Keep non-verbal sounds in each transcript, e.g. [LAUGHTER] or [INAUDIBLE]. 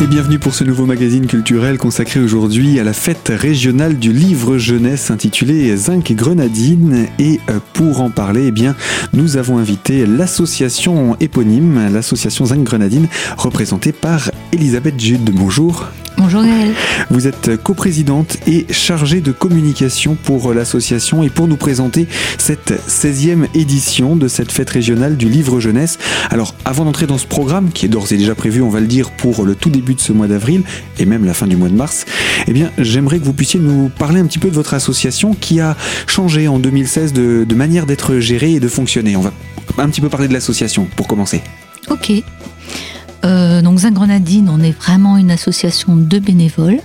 Et bienvenue pour ce nouveau magazine culturel consacré aujourd'hui à la fête régionale du livre jeunesse intitulée Zinc Grenadine. Et euh, pour en parler, eh bien, nous avons invité l'association éponyme, l'association Zinc Grenadine, représentée par Elisabeth Jude. Bonjour. Bonjour Gaëlle. Vous êtes coprésidente et chargée de communication pour l'association et pour nous présenter cette 16e édition de cette fête régionale du livre jeunesse. Alors avant d'entrer dans ce programme, qui est d'ores et déjà prévu, on va le dire, pour le tout début de ce mois d'avril et même la fin du mois de mars, eh bien j'aimerais que vous puissiez nous parler un petit peu de votre association qui a changé en 2016 de, de manière d'être gérée et de fonctionner. On va un petit peu parler de l'association pour commencer. Ok. Euh, donc Zingrenadine, on est vraiment une association de bénévoles.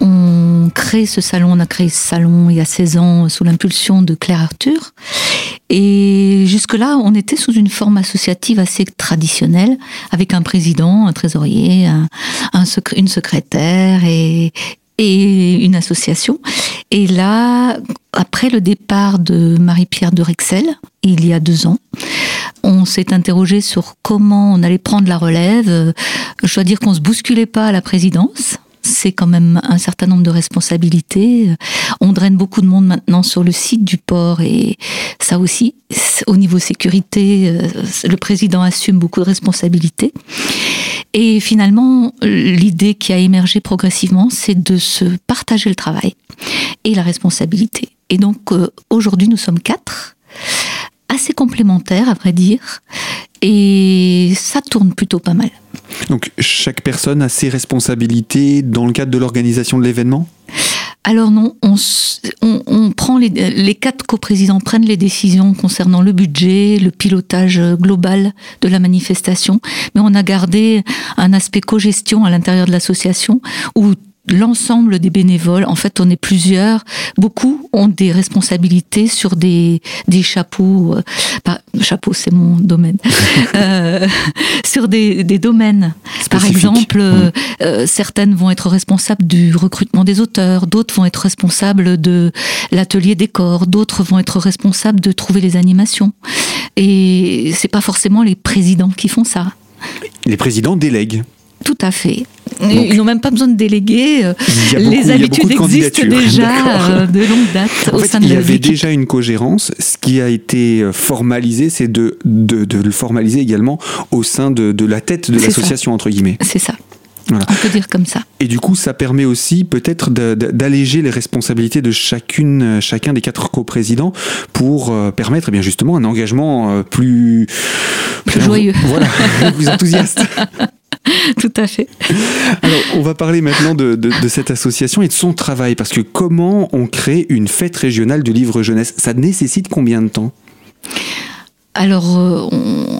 On crée ce salon, on a créé ce salon il y a 16 ans sous l'impulsion de Claire Arthur. Et jusque-là, on était sous une forme associative assez traditionnelle, avec un président, un trésorier, un, un une secrétaire et, et une association. Et là, après le départ de Marie-Pierre de Rexel, il y a deux ans, on s'est interrogé sur comment on allait prendre la relève. Je dois dire qu'on se bousculait pas à la présidence c'est quand même un certain nombre de responsabilités. On draine beaucoup de monde maintenant sur le site du port et ça aussi, au niveau sécurité, euh, le président assume beaucoup de responsabilités. Et finalement, l'idée qui a émergé progressivement, c'est de se partager le travail et la responsabilité. Et donc euh, aujourd'hui, nous sommes quatre, assez complémentaires à vrai dire, et ça tourne plutôt pas mal. Donc chaque personne a ses responsabilités dans le cadre de l'organisation de l'événement? Alors non, on, prend les, les quatre coprésidents prennent les décisions concernant le budget, le pilotage global de la manifestation, mais on a gardé un aspect co-gestion à l'intérieur de l'association où l'ensemble des bénévoles, en fait on est plusieurs, beaucoup ont des responsabilités sur des, des chapeaux, euh, chapeau c'est mon domaine, [LAUGHS] euh, sur des, des domaines. Par exemple, euh, euh, certaines vont être responsables du recrutement des auteurs, d'autres vont être responsables de l'atelier décor, d'autres vont être responsables de trouver les animations. Et c'est pas forcément les présidents qui font ça. Les présidents délèguent. Tout à fait. Ils n'ont même pas besoin de déléguer. Euh, les habitudes existent déjà euh, de longue date au sein de Il y avait déjà une cogérance. Ce qui a été euh, formalisé, c'est de, de, de, le formaliser également au sein de, de la tête de l'association, entre guillemets. C'est ça. Voilà. On peut dire comme ça. Et du coup, ça permet aussi peut-être d'alléger les responsabilités de chacune, chacun des quatre coprésidents pour permettre eh bien justement un engagement plus, plus joyeux. Voilà, [LAUGHS] plus enthousiaste. [LAUGHS] [LAUGHS] Tout à fait. Alors, on va parler maintenant de, cette association et de son travail, parce que comment on crée une fête régionale du livre jeunesse? Ça nécessite combien de temps? Alors, euh,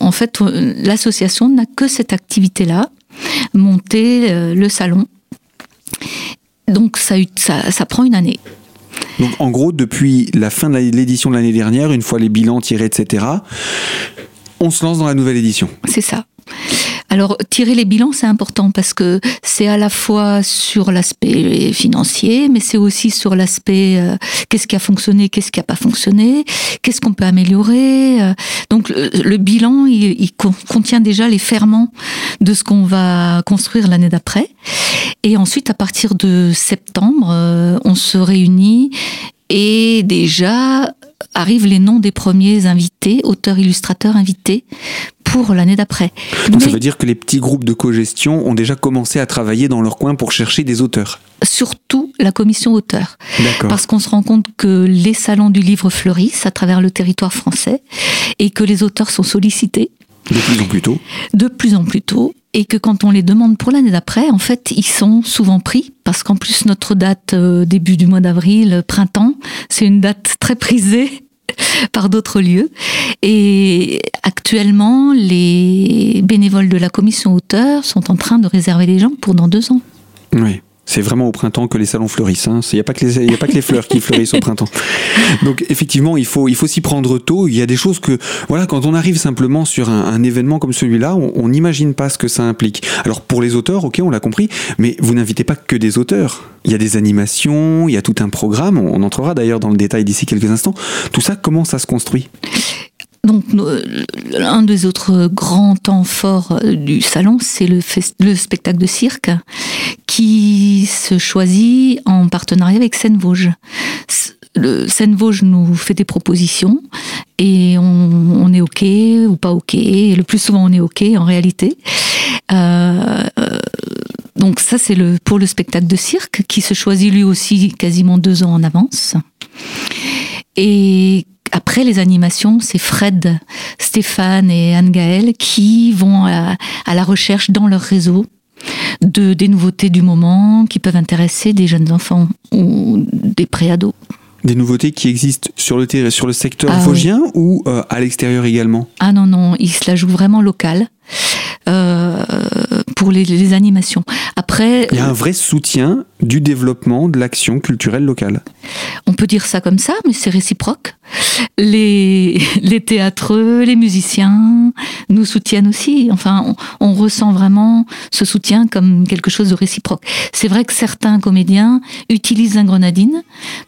en fait, l'association n'a que cette activité-là, monter euh, le salon. Donc, ça, ça, ça prend une année. Donc, en gros, depuis la fin de l'édition de l'année dernière, une fois les bilans tirés, etc., on se lance dans la nouvelle édition. C'est ça. Alors tirer les bilans, c'est important parce que c'est à la fois sur l'aspect financier, mais c'est aussi sur l'aspect euh, qu'est-ce qui a fonctionné, qu'est-ce qui n'a pas fonctionné, qu'est-ce qu'on peut améliorer. Euh. donc le, bilan, il, contient déjà les ferments de ce qu'on va construire l'année d'après. Et ensuite, à partir de septembre, euh, on se réunit et déjà arrivent les noms des premiers invités, auteurs, illustrateurs invités, pour l'année d'après. Donc ça veut dire que les petits groupes de co-gestion ont déjà commencé à travailler dans leur coin pour chercher des auteurs Surtout la commission auteur. Parce qu'on se rend compte que les salons du livre fleurissent à travers le territoire français et que les auteurs sont sollicités. De plus en plus tôt. De plus en plus tôt. Et que quand on les demande pour l'année d'après, en fait, ils sont souvent pris. Parce qu'en plus, notre date, euh, début du mois d'avril, printemps, c'est une date très prisée [LAUGHS] par d'autres lieux. Et actuellement, les bénévoles de la commission auteur sont en train de réserver les gens pour dans deux ans. Oui. C'est vraiment au printemps que les salons fleurissent. Il hein. n'y a, pas que les, a pas que les fleurs qui fleurissent au printemps. [LAUGHS] Donc effectivement, il faut, il faut s'y prendre tôt. Il y a des choses que, voilà, quand on arrive simplement sur un, événement comme celui-là, on n'imagine pas ce que ça implique. Alors pour les auteurs, ok, on l'a compris, mais vous n'invitez pas que des auteurs. Il y a des animations, il y a tout un programme. On entrera d'ailleurs dans le détail d'ici quelques instants. Tout ça, comment ça se construit? Donc, l'un des autres grands temps forts du salon, c'est le, le, spectacle de cirque qui se choisit en partenariat avec Seine-Vosges. Seine-Vosges nous fait des propositions et on, est OK ou pas OK. Le plus souvent, on est OK en réalité. Euh, donc ça, c'est le, pour le spectacle de cirque qui se choisit lui aussi quasiment deux ans en avance. Et les animations, c'est Fred, Stéphane et Anne-Gaëlle qui vont à, la recherche dans leur réseau de des nouveautés du moment qui peuvent intéresser des jeunes enfants ou des préados. Des nouveautés qui existent sur le, sur le secteur ah vosgien ou euh, à l'extérieur également? Ah non, non, il se la joue vraiment local. Euh, pour les, animations. Après, il y a un vrai soutien du développement de l'action culturelle locale. On peut dire ça comme ça, mais c'est réciproque. Les, [LAUGHS] les théâtreux, les musiciens nous soutiennent aussi. Enfin, on, ressent vraiment ce soutien comme quelque chose de réciproque. C'est vrai que certains comédiens utilisent un grenadine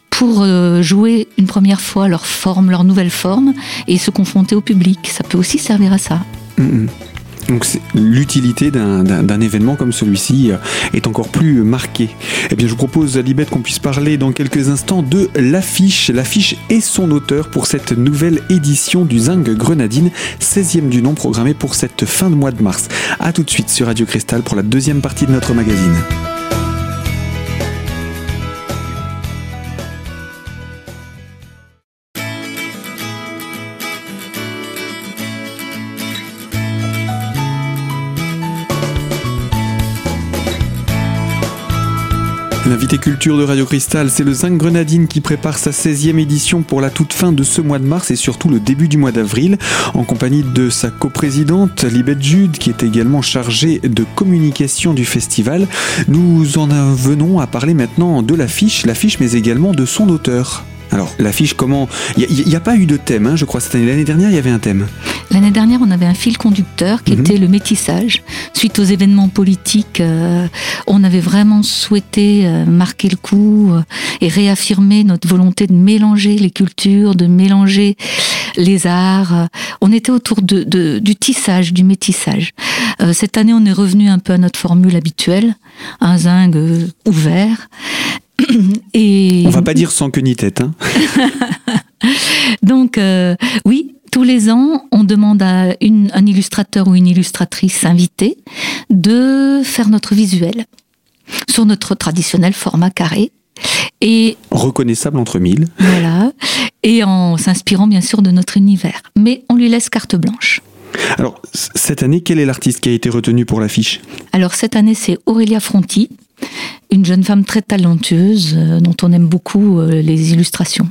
pour euh, jouer une première fois leur forme, leur nouvelle forme, et se confronter au public. Ça peut aussi servir à ça. Mm, mm. Donc l'utilité d'un événement comme celui-ci euh, est encore plus marquée. Eh bien, je vous propose, Libette, qu'on puisse parler dans quelques instants de l'affiche. L'affiche et son auteur pour cette nouvelle édition du Zing Grenadine, 16e du nom programmé pour cette fin de mois de mars. A tout de suite sur Radio Cristal pour la deuxième partie de notre magazine. L'invité culture de Radio Cristal, c'est le Zinc Grenadine qui prépare sa 16e édition pour la toute fin de ce mois de mars et surtout le début du mois d'avril, en compagnie de sa coprésidente Libette Jude, qui est également chargée de communication du festival. Nous en venons à parler maintenant de l'affiche, l'affiche mais également de son auteur. Alors, l'affiche, comment? Il n'y a, pas eu de thème, hein, je crois, cette année. L'année dernière, il y avait un thème. L'année dernière, on avait un fil conducteur qui mhm. était le métissage. Suite aux événements politiques, euh, on avait vraiment souhaité euh, marquer le coup euh, et réaffirmer notre volonté de mélanger les cultures, de mélanger les arts. On était autour de, du tissage, du métissage. cette année, on est revenu un peu à notre formule habituelle, un zinc ouvert. [CLEARS THROAT] Et... On va pas dire sans queue ni tête. Hein. [LAUGHS] Donc euh, oui, tous les ans, on demande à un illustrateur ou une illustratrice invitée de faire notre visuel sur notre traditionnel format carré. Et reconnaissable entre mille. Voilà. Et en s'inspirant bien sûr de notre univers. Mais on lui laisse carte blanche. Alors, cette année, quel est l'artiste qui a été retenu pour l'affiche? Alors, cette année, c'est Aurélia Fronti, une jeune femme très talentueuse euh, dont on aime beaucoup euh, les illustrations.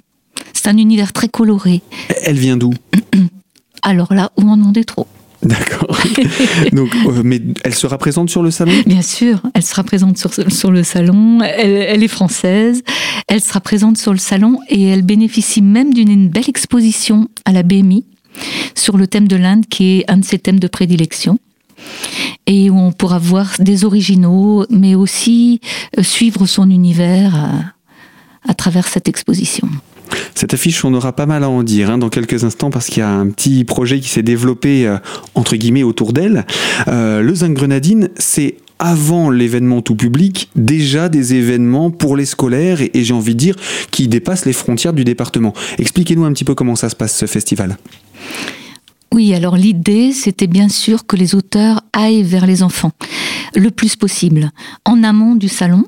C'est un univers très coloré. Elle vient d'où [CLEARS THROAT] Alors là, vous m'en demandez trop. D'accord. [LAUGHS] Donc, euh, mais elle sera présente sur le salon? Bien sûr, elle sera présente sur, sur le salon. Elle, est française. Elle sera présente sur le salon et elle bénéficie même d'une belle exposition à la BMI sur le thème de l'Inde, qui est un de ses thèmes de prédilection et où on pourra voir des originaux, mais aussi euh, suivre son univers euh, à, travers cette exposition. Cette affiche, on aura pas mal à en dire hein, dans quelques instants parce qu'il y a un petit projet qui s'est développé euh, entre guillemets autour d'elle. le Zinc Grenadine, c'est avant l'événement tout public, déjà des événements pour les scolaires et, et j'ai envie de dire qui dépassent les frontières du département. Expliquez-nous un petit peu comment ça se passe ce festival. Oui, alors l'idée, c'était bien sûr que les auteurs aillent vers les enfants le plus possible, en amont du salon,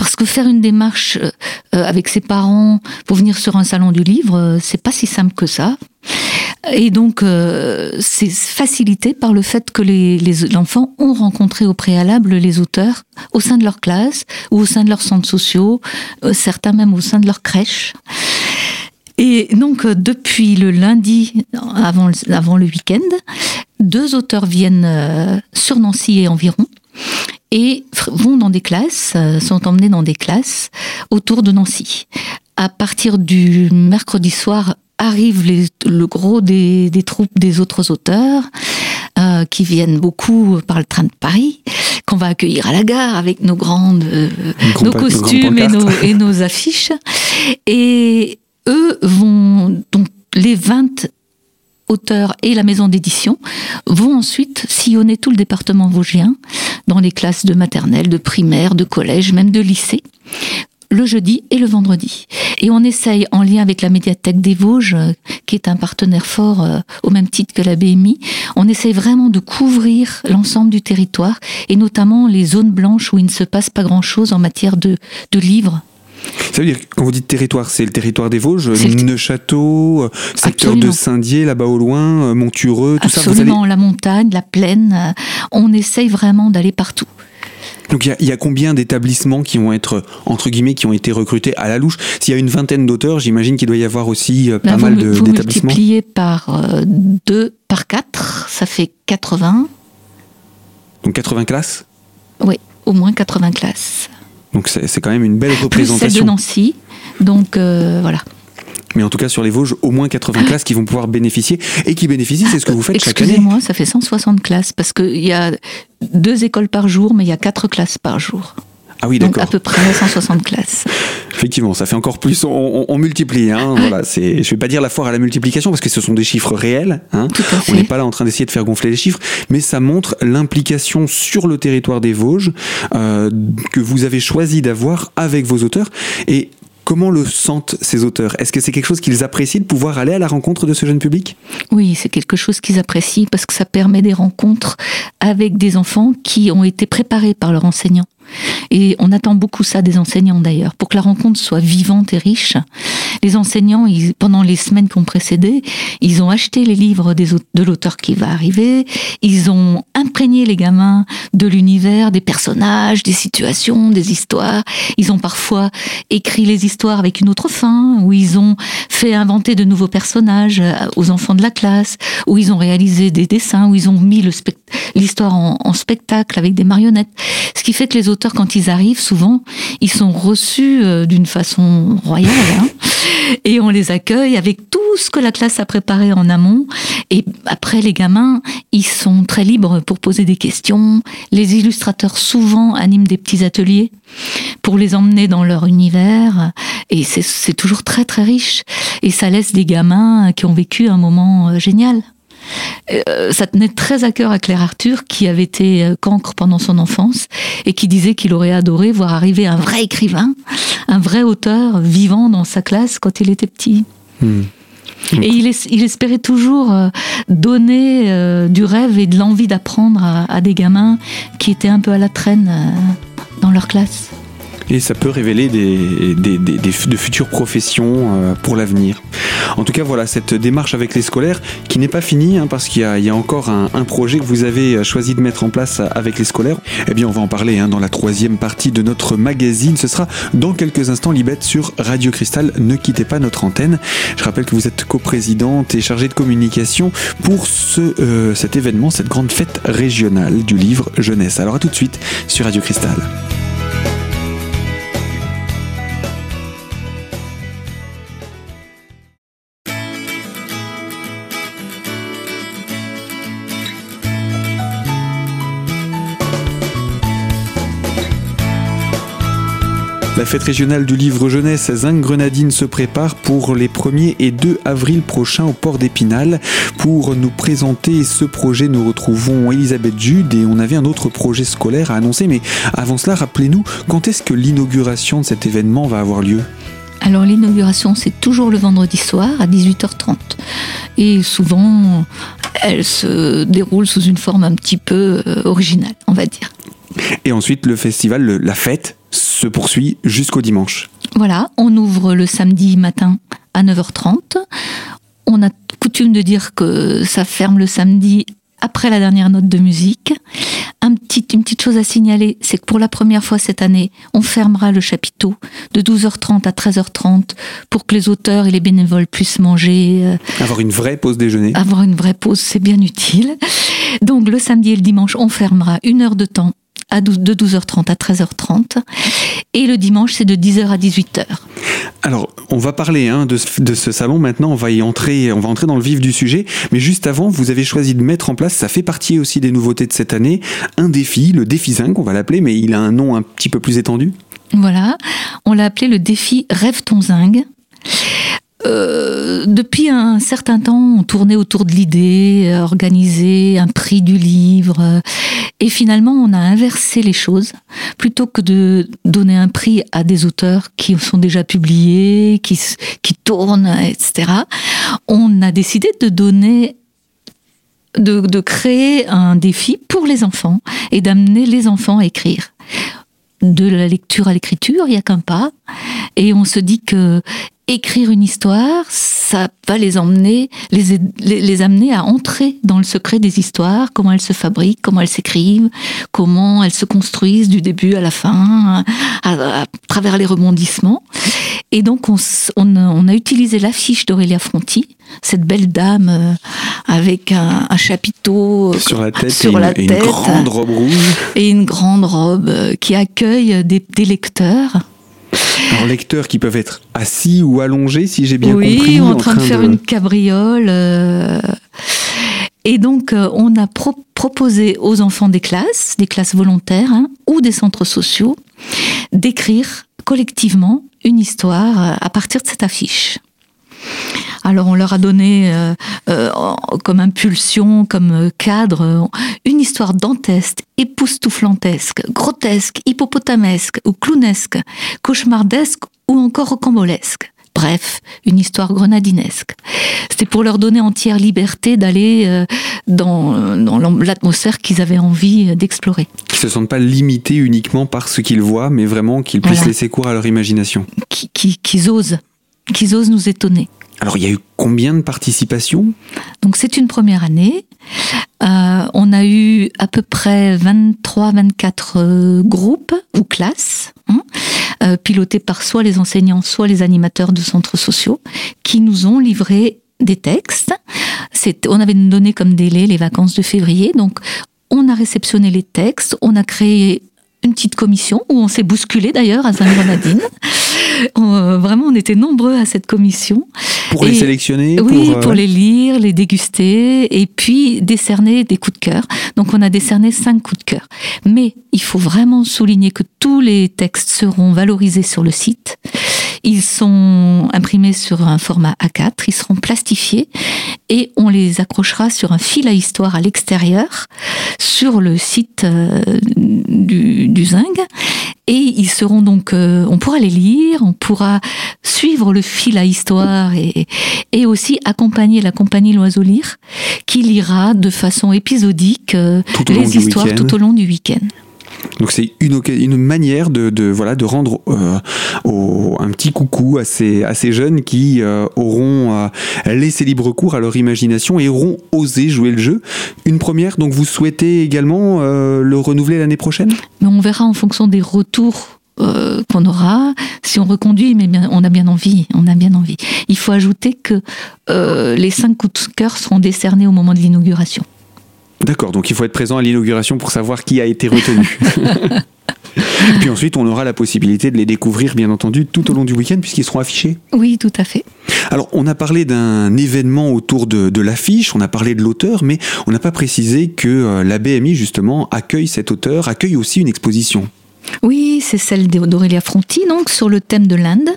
parce que faire une démarche euh, euh, avec ses parents pour venir sur un salon du livre, euh, c'est pas si simple que ça. Et donc, c'est facilité par le fait que les, enfants ont rencontré au préalable les auteurs au sein de leur classe ou au sein de leurs centres sociaux, certains même au sein de leur crèche. Et donc, depuis le lundi, avant, le week-end, deux auteurs viennent sur Nancy et environ et vont dans des classes, euh, sont emmenés dans des classes autour de Nancy. À partir du mercredi soir, arrive le gros des, troupes des autres auteurs, qui viennent beaucoup par le train de Paris, qu'on va accueillir à la gare avec nos grandes, nos costumes et nos, et nos affiches. Et eux vont donc les 20 auteurs et la maison d'édition vont ensuite sillonner tout le département vosgien, dans les classes de maternelle, de primaire, de collège, même de lycée le jeudi et le vendredi. Et on essaye, en lien avec la médiathèque des Vosges, qui est un partenaire fort euh, au même titre que la BMI, on essaye vraiment de couvrir l'ensemble du territoire, et notamment les zones blanches où il ne se passe pas grand-chose en matière de livres ça veut dire, quand vous dites territoire, c'est le territoire des Vosges, Neuchâteau, euh, secteur de Saint-Dié, là-bas au loin, Montureux, tout ça Absolument, la montagne, la plaine, on essaye vraiment d'aller partout. Donc il y, a combien d'établissements qui vont être entre guillemets qui ont été recrutés à la louche? S'il y a une vingtaine d'auteurs, j'imagine qu'il doit y avoir aussi euh, pas mal d'établissements. Vous multipliez par 2, euh, par 4, ça fait 80. Donc 80 classes? Oui, au moins 80 classes. Donc c'est quand même une belle représentation. Plus celle de Nancy. Donc euh, voilà. Mais en tout cas, sur les Vosges, au moins 80 classes qui vont pouvoir bénéficier et qui bénéficient, c'est ce que vous faites chaque année. Excusez-moi, ça fait 160 classes parce qu'il y a deux écoles par jour, mais il y a quatre classes par jour. Ah oui, d'accord. Donc à peu près 160 classes. Effectivement, ça fait encore plus. On, multiplie. Hein, voilà, c'est. Je vais pas dire la foire à la multiplication parce que ce sont des chiffres réels. Hein. On n'est pas là en train d'essayer de faire gonfler les chiffres, mais ça montre l'implication sur le territoire des Vosges euh, que vous avez choisi d'avoir avec vos auteurs. Et Comment le sentent ces auteurs? Est-ce que c'est quelque chose qu'ils apprécient de pouvoir aller à la rencontre de ce jeune public? Oui, c'est quelque chose qu'ils apprécient parce que ça permet des rencontres avec des enfants qui ont été préparés par leurs enseignants. Et on attend beaucoup ça des enseignants d'ailleurs, pour que la rencontre soit vivante et riche. Les enseignants, pendant les semaines qui ont précédé, ils ont acheté les livres de l'auteur qui va arriver, ils ont imprégné les gamins de l'univers, des personnages, des situations, des histoires. Ils ont parfois écrit les histoires avec une autre fin, où ils ont fait inventer de nouveaux personnages euh, aux enfants de la classe, où ils ont réalisé des dessins, où ils ont mis l'histoire en, spectacle avec des marionnettes. Ce qui fait que les quand ils arrivent, souvent, ils sont reçus euh, d'une façon royale, hein, [LAUGHS] et on les accueille avec tout ce que la classe a préparé en amont. Et après, les gamins, ils sont très libres pour poser des questions. Les illustrateurs souvent animent des petits ateliers pour les emmener dans leur univers. Et c'est toujours très très riche. Et ça laisse des gamins qui ont vécu un moment euh, génial. Euh, ça tenait très à cœur à Claire Arthur, qui avait été euh, cancre pendant son enfance et qui disait qu'il aurait adoré voir arriver un vrai écrivain, un vrai auteur vivant dans sa classe quand il était petit. Hmm. Et il, espérait toujours euh, donner du rêve et de l'envie d'apprendre à, des gamins qui étaient un peu à la traîne dans leur classe et ça peut révéler des, de futures professions euh, pour l'avenir. En tout cas, voilà cette démarche avec les scolaires qui n'est pas finie hein, parce qu'il y, a encore un, projet que vous avez euh, choisi de mettre en place avec les scolaires. Eh bien, on va en parler hein, dans la troisième partie de notre magazine. Ce sera dans quelques instants, Libette, sur Radio Cristal. Ne quittez pas notre antenne. Je rappelle que vous êtes coprésidente et chargée de communication pour ce, euh, cet événement, cette grande fête régionale du livre jeunesse. Alors à tout de suite sur Radio Cristal. La fête régionale du livre jeunesse Zinc-Grenadine se prépare pour les 1er et 2 avril prochains au port d'Épinal. Pour nous présenter ce projet, nous retrouvons Elisabeth Jude et on avait un autre projet scolaire à annoncer. Mais avant cela, rappelez-nous, quand est-ce que l'inauguration de cet événement va avoir lieu? Alors l'inauguration, c'est toujours le vendredi soir à 18h30. Et souvent, elle se déroule sous une forme un petit peu euh, originale, on va dire. Et ensuite, le festival, la fête, se poursuit jusqu'au dimanche. Voilà, on ouvre le samedi matin à 9h30. On a coutume de dire que ça ferme le samedi après la dernière note de musique. Un petit, une petite chose à signaler, c'est que pour la première fois cette année, on fermera le chapiteau de 12h30 à 13h30 pour que les auteurs et les bénévoles puissent manger. Euh, avoir une vraie pause déjeuner. Avoir une vraie pause, c'est bien utile. Donc le samedi et le dimanche, on fermera une heure de temps de 12h30 à 13h30. Et le dimanche, c'est de 10h à 18h. Alors, on va parler hein, de, ce salon maintenant, on va y entrer, on va entrer dans le vif du sujet. Mais juste avant, vous avez choisi de mettre en place, ça fait partie aussi des nouveautés de cette année, un défi, le défi 5, on va l'appeler, mais il a un nom un petit peu plus étendu. Voilà, on l'a appelé le défi Rêve ton zingue. Euh, depuis un certain temps, on tournait autour de l'idée, euh, organiser un prix du livre, euh, et finalement, on a inversé les choses. Plutôt que de donner un prix à des auteurs qui sont déjà publiés, qui, qui tournent, etc., on a décidé de donner de, de, créer un défi pour les enfants et d'amener les enfants à écrire. De la lecture à l'écriture, il n'y a qu'un pas. Et on se dit que écrire une histoire, ça va les emmener, les, les, amener à entrer dans le secret des histoires, comment elles se fabriquent, comment elles s'écrivent, comment elles se construisent du début à la fin, à, travers les rebondissements. Et donc on, on, a utilisé l'affiche d'Aurélia Fronti, cette belle dame euh, avec un, un chapiteau sur la tête, sur et, la tête, une grande robe rouge. Et une grande robe euh, qui accueille des, des lecteurs alors, lecteurs qui peuvent être assis ou allongés, si j'ai bien compris. Oui, en, train, de faire une cabriole. Euh. Et donc, euh, on a proposé aux enfants des classes, des classes volontaires hein, ou des centres sociaux, d'écrire collectivement une histoire euh, à partir de cette affiche. Alors on leur a donné euh, euh, comme impulsion, comme euh, cadre, une histoire dantesque, époustouflantesque, grotesque, hippopotamesque ou clownesque, cauchemardesque ou encore rocambolesque. Bref, une histoire grenadinesque. C'était pour leur donner entière liberté d'aller dans, l'atmosphère qu'ils avaient envie d'explorer. Qu'ils ne se sentent pas limités uniquement par ce qu'ils voient, mais vraiment qu'ils puissent laisser cours à leur imagination. Qu'ils osent, qu'ils osent nous étonner. Alors il y a eu combien de participations? Donc c'est une première année. Euh, on a eu à peu près 23-24 euh, groupes ou classes, hein, euh, pilotés par soit les enseignants, soit les animateurs de centres sociaux, qui nous ont livré des textes. On avait donné comme délai les vacances de février, donc on a réceptionné les textes, on a créé une petite commission où on s'est bousculé d'ailleurs à Saint-Grenadine. Euh, vraiment, on était nombreux à cette commission. Pour les sélectionner Oui, pour, euh, les lire, les déguster et puis décerner des coups de cœur. Donc on a décerné cinq coups de cœur. Mais il faut vraiment souligner que tous les textes seront valorisés sur le site. Ils sont imprimés sur un format A4, ils seront plastifiés et on les accrochera sur un fil à histoire à l'extérieur sur le site euh, du, et ils seront donc, euh, on pourra les lire, on pourra suivre le fil à histoire et, et aussi accompagner la compagnie L'Oiseau Lire qui lira de façon épisodique euh, les histoires tout au long du week-end. Donc c'est une, manière de, voilà, de rendre euh, un petit coucou à ces, jeunes qui euh, auront euh, laissé libre cours à leur imagination et auront osé jouer le jeu. Une première, donc vous souhaitez également le renouveler l'année prochaine? Mais on verra en fonction des retours qu'on aura, si on reconduit, mais on a bien envie, on a bien envie. Il faut ajouter que les cinq coups de cœur seront décernés au moment de l'inauguration. D'accord, donc il faut être présent à l'inauguration pour savoir qui a été retenu. [LAUGHS] Puis ensuite, on aura la possibilité de les découvrir, bien entendu, tout au long du week-end, puisqu'ils seront affichés. Oui, tout à fait. Alors, on a parlé d'un événement autour de, l'affiche, on a parlé de l'auteur, mais on n'a pas précisé que euh, la BMI, justement, accueille cet auteur, accueille aussi une exposition. Oui, c'est celle d'Aurélia Fronti, donc, sur le thème de l'Inde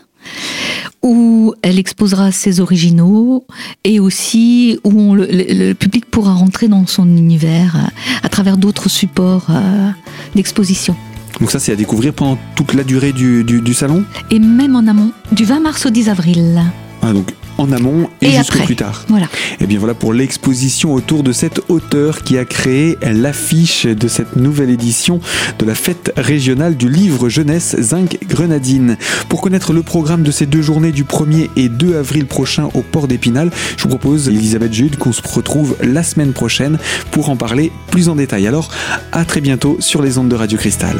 où elle exposera ses originaux et aussi où le, public pourra rentrer dans son univers euh, à travers d'autres supports euh, d'exposition. Donc ça, c'est à découvrir pendant toute la durée du, du, salon? Et même en amont, du 20 mars au 10 avril. Ah, donc en amont et, jusqu'au plus tard. Voilà. Et eh bien voilà pour l'exposition autour de cet auteur qui a créé l'affiche de cette nouvelle édition de la fête régionale du livre jeunesse Zinc Grenadine. Pour connaître le programme de ces deux journées du 1er et 2 avril prochain au port d'Épinal, je vous propose, Elisabeth Jude, qu'on se retrouve la semaine prochaine pour en parler plus en détail. Alors, à très bientôt sur les ondes de Radio Cristal.